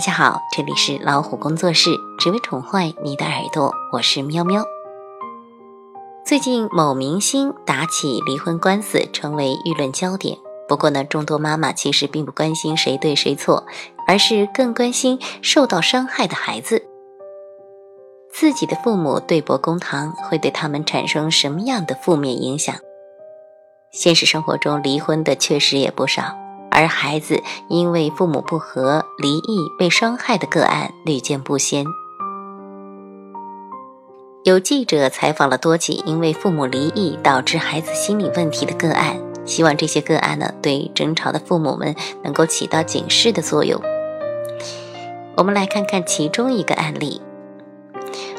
大家好，这里是老虎工作室，只为宠坏你的耳朵，我是喵喵。最近某明星打起离婚官司，成为舆论焦点。不过呢，众多妈妈其实并不关心谁对谁错，而是更关心受到伤害的孩子。自己的父母对簿公堂，会对他们产生什么样的负面影响？现实生活中，离婚的确实也不少。而孩子因为父母不和离异被伤害的个案屡见不鲜。有记者采访了多起因为父母离异导致孩子心理问题的个案，希望这些个案呢对争吵的父母们能够起到警示的作用。我们来看看其中一个案例：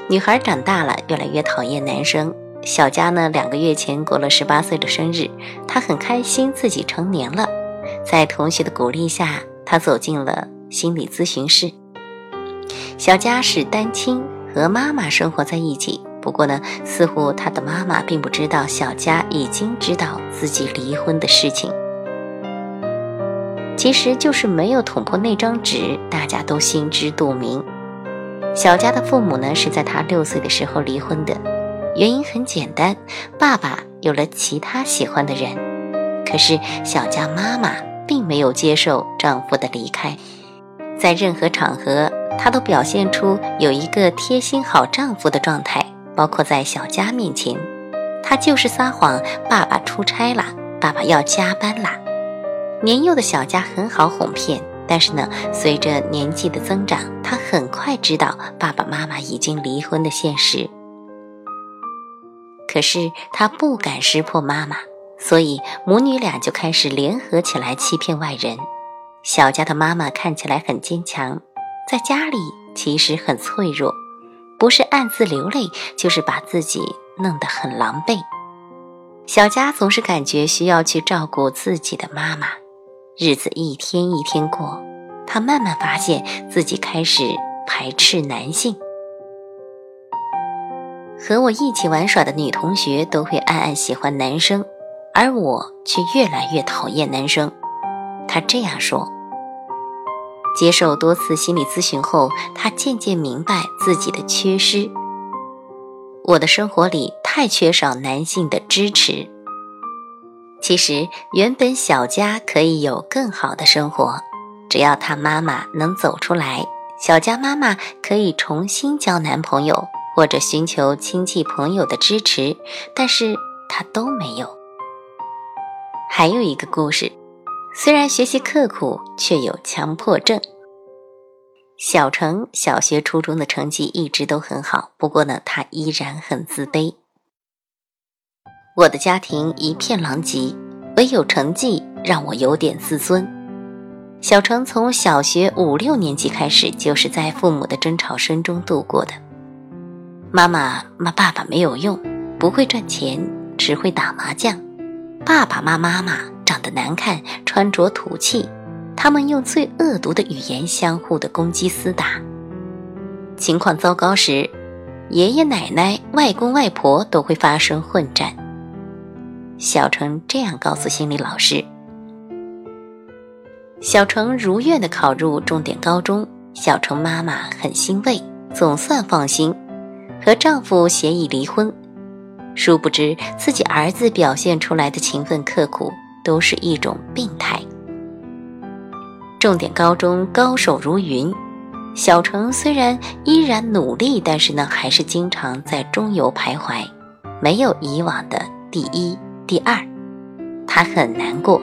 女孩长大了，越来越讨厌男生。小佳呢两个月前过了十八岁的生日，她很开心自己成年了。在同学的鼓励下，他走进了心理咨询室。小佳是单亲，和妈妈生活在一起。不过呢，似乎他的妈妈并不知道小佳已经知道自己离婚的事情。其实就是没有捅破那张纸，大家都心知肚明。小佳的父母呢，是在他六岁的时候离婚的，原因很简单，爸爸有了其他喜欢的人。可是小佳妈妈。并没有接受丈夫的离开，在任何场合，她都表现出有一个贴心好丈夫的状态，包括在小佳面前，她就是撒谎，爸爸出差了，爸爸要加班啦。年幼的小佳很好哄骗，但是呢，随着年纪的增长，她很快知道爸爸妈妈已经离婚的现实，可是她不敢识破妈妈。所以母女俩就开始联合起来欺骗外人。小佳的妈妈看起来很坚强，在家里其实很脆弱，不是暗自流泪，就是把自己弄得很狼狈。小佳总是感觉需要去照顾自己的妈妈，日子一天一天过，她慢慢发现自己开始排斥男性。和我一起玩耍的女同学都会暗暗喜欢男生。而我却越来越讨厌男生，他这样说。接受多次心理咨询后，他渐渐明白自己的缺失。我的生活里太缺少男性的支持。其实，原本小佳可以有更好的生活，只要她妈妈能走出来，小佳妈妈可以重新交男朋友，或者寻求亲戚朋友的支持，但是她都没有。还有一个故事，虽然学习刻苦，却有强迫症。小程小学、初中的成绩一直都很好，不过呢，他依然很自卑。我的家庭一片狼藉，唯有成绩让我有点自尊。小程从小学五六年级开始，就是在父母的争吵声中度过的。妈妈骂爸爸没有用，不会赚钱，只会打麻将。爸爸骂妈妈长得难看，穿着土气，他们用最恶毒的语言相互的攻击厮打。情况糟糕时，爷爷奶奶、外公外婆都会发生混战。小程这样告诉心理老师。小程如愿的考入重点高中，小程妈妈很欣慰，总算放心，和丈夫协议离婚。殊不知，自己儿子表现出来的勤奋刻苦都是一种病态。重点高中高手如云，小程虽然依然努力，但是呢，还是经常在中游徘徊，没有以往的第一、第二。他很难过，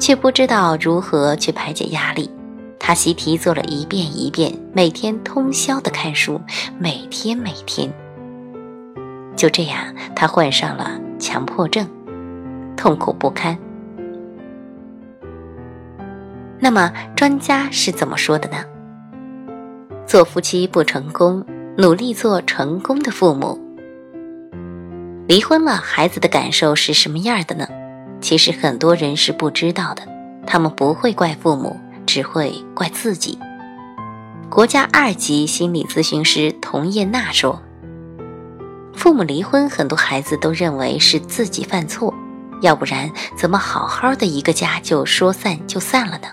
却不知道如何去排解压力。他习题做了一遍一遍，每天通宵的看书，每天每天。就这样，他患上了强迫症，痛苦不堪。那么，专家是怎么说的呢？做夫妻不成功，努力做成功的父母。离婚了，孩子的感受是什么样的呢？其实很多人是不知道的，他们不会怪父母，只会怪自己。国家二级心理咨询师童叶娜说。父母离婚，很多孩子都认为是自己犯错，要不然怎么好好的一个家就说散就散了呢？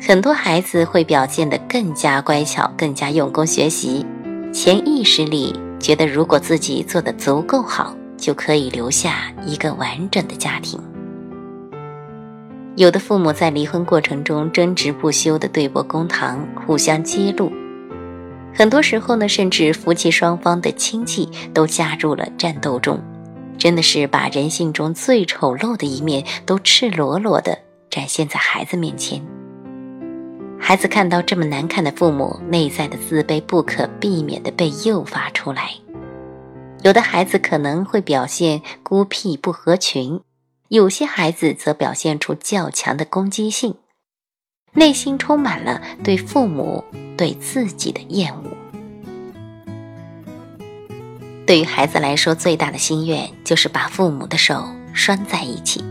很多孩子会表现得更加乖巧，更加用功学习，潜意识里觉得如果自己做得足够好，就可以留下一个完整的家庭。有的父母在离婚过程中争执不休的对簿公堂，互相揭露，很多时候呢，甚至夫妻双方的亲戚都加入了战斗中，真的是把人性中最丑陋的一面都赤裸裸的展现在孩子面前。孩子看到这么难看的父母，内在的自卑不可避免的被诱发出来。有的孩子可能会表现孤僻不合群，有些孩子则表现出较强的攻击性，内心充满了对父母、对自己的厌恶。对于孩子来说，最大的心愿就是把父母的手拴在一起。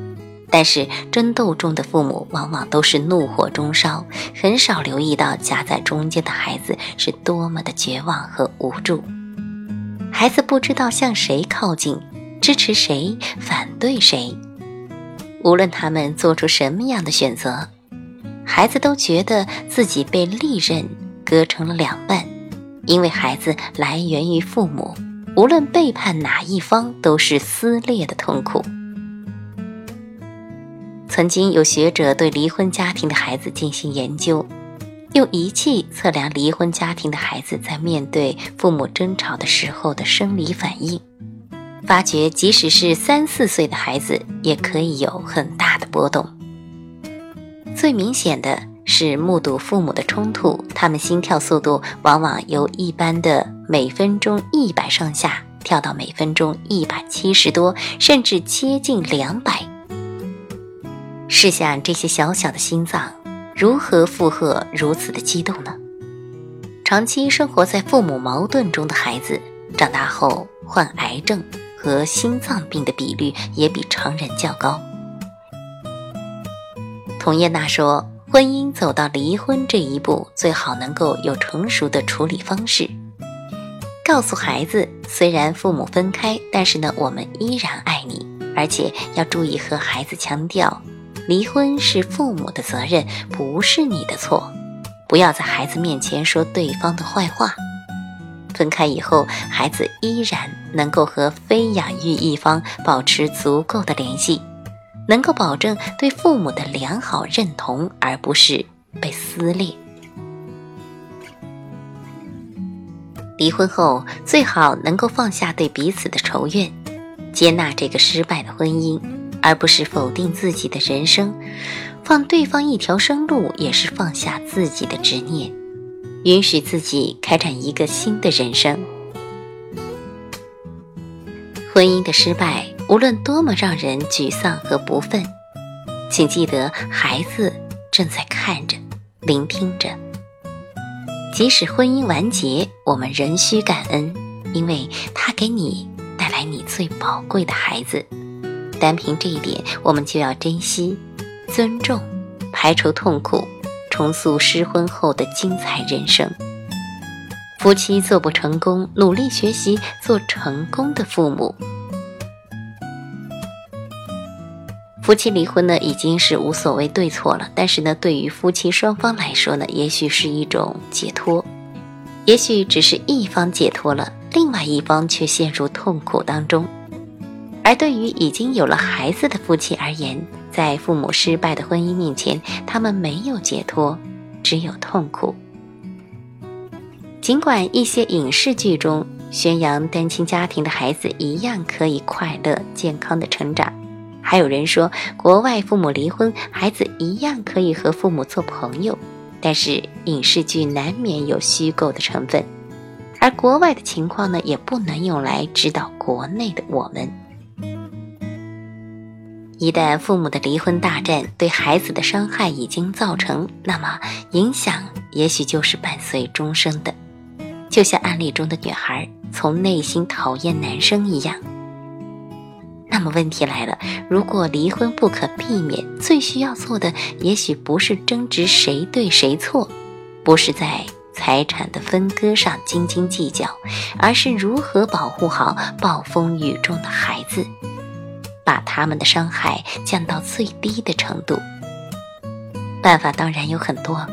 但是争斗中的父母往往都是怒火中烧，很少留意到夹在中间的孩子是多么的绝望和无助。孩子不知道向谁靠近，支持谁，反对谁。无论他们做出什么样的选择，孩子都觉得自己被利刃割成了两半，因为孩子来源于父母，无论背叛哪一方，都是撕裂的痛苦。曾经有学者对离婚家庭的孩子进行研究，用仪器测量离婚家庭的孩子在面对父母争吵的时候的生理反应，发觉即使是三四岁的孩子也可以有很大的波动。最明显的是目睹父母的冲突，他们心跳速度往往由一般的每分钟一百上下跳到每分钟一百七十多，甚至接近两百。试想这些小小的心脏，如何负荷如此的激动呢？长期生活在父母矛盾中的孩子，长大后患癌症和心脏病的比率也比常人较高。童叶娜说：“婚姻走到离婚这一步，最好能够有成熟的处理方式，告诉孩子，虽然父母分开，但是呢，我们依然爱你，而且要注意和孩子强调。”离婚是父母的责任，不是你的错。不要在孩子面前说对方的坏话。分开以后，孩子依然能够和非养育一方保持足够的联系，能够保证对父母的良好认同，而不是被撕裂。离婚后，最好能够放下对彼此的仇怨，接纳这个失败的婚姻。而不是否定自己的人生，放对方一条生路，也是放下自己的执念，允许自己开展一个新的人生。婚姻的失败，无论多么让人沮丧和不忿，请记得孩子正在看着、聆听着。即使婚姻完结，我们仍需感恩，因为他给你带来你最宝贵的孩子。单凭这一点，我们就要珍惜、尊重、排除痛苦，重塑失婚后的精彩人生。夫妻做不成功，努力学习做成功的父母。夫妻离婚呢，已经是无所谓对错了。但是呢，对于夫妻双方来说呢，也许是一种解脱，也许只是一方解脱了，另外一方却陷入痛苦当中。而对于已经有了孩子的夫妻而言，在父母失败的婚姻面前，他们没有解脱，只有痛苦。尽管一些影视剧中宣扬单亲家庭的孩子一样可以快乐健康的成长，还有人说国外父母离婚，孩子一样可以和父母做朋友，但是影视剧难免有虚构的成分，而国外的情况呢，也不能用来指导国内的我们。一旦父母的离婚大战对孩子的伤害已经造成，那么影响也许就是伴随终生的，就像案例中的女孩从内心讨厌男生一样。那么问题来了，如果离婚不可避免，最需要做的也许不是争执谁对谁错，不是在财产的分割上斤斤计较，而是如何保护好暴风雨中的孩子。把他们的伤害降到最低的程度。办法当然有很多，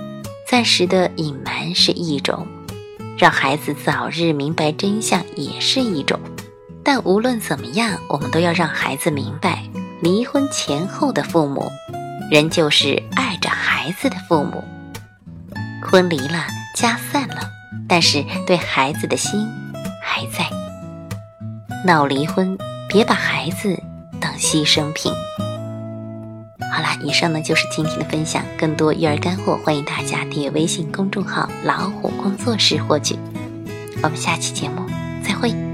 暂时的隐瞒是一种，让孩子早日明白真相也是一种。但无论怎么样，我们都要让孩子明白，离婚前后的父母，仍旧是爱着孩子的父母。婚离了，家散了，但是对孩子的心还在。闹离婚，别把孩子当牺牲品。好啦，以上呢就是今天的分享。更多育儿干货，欢迎大家订阅微信公众号“老虎工作室”获取。我们下期节目再会。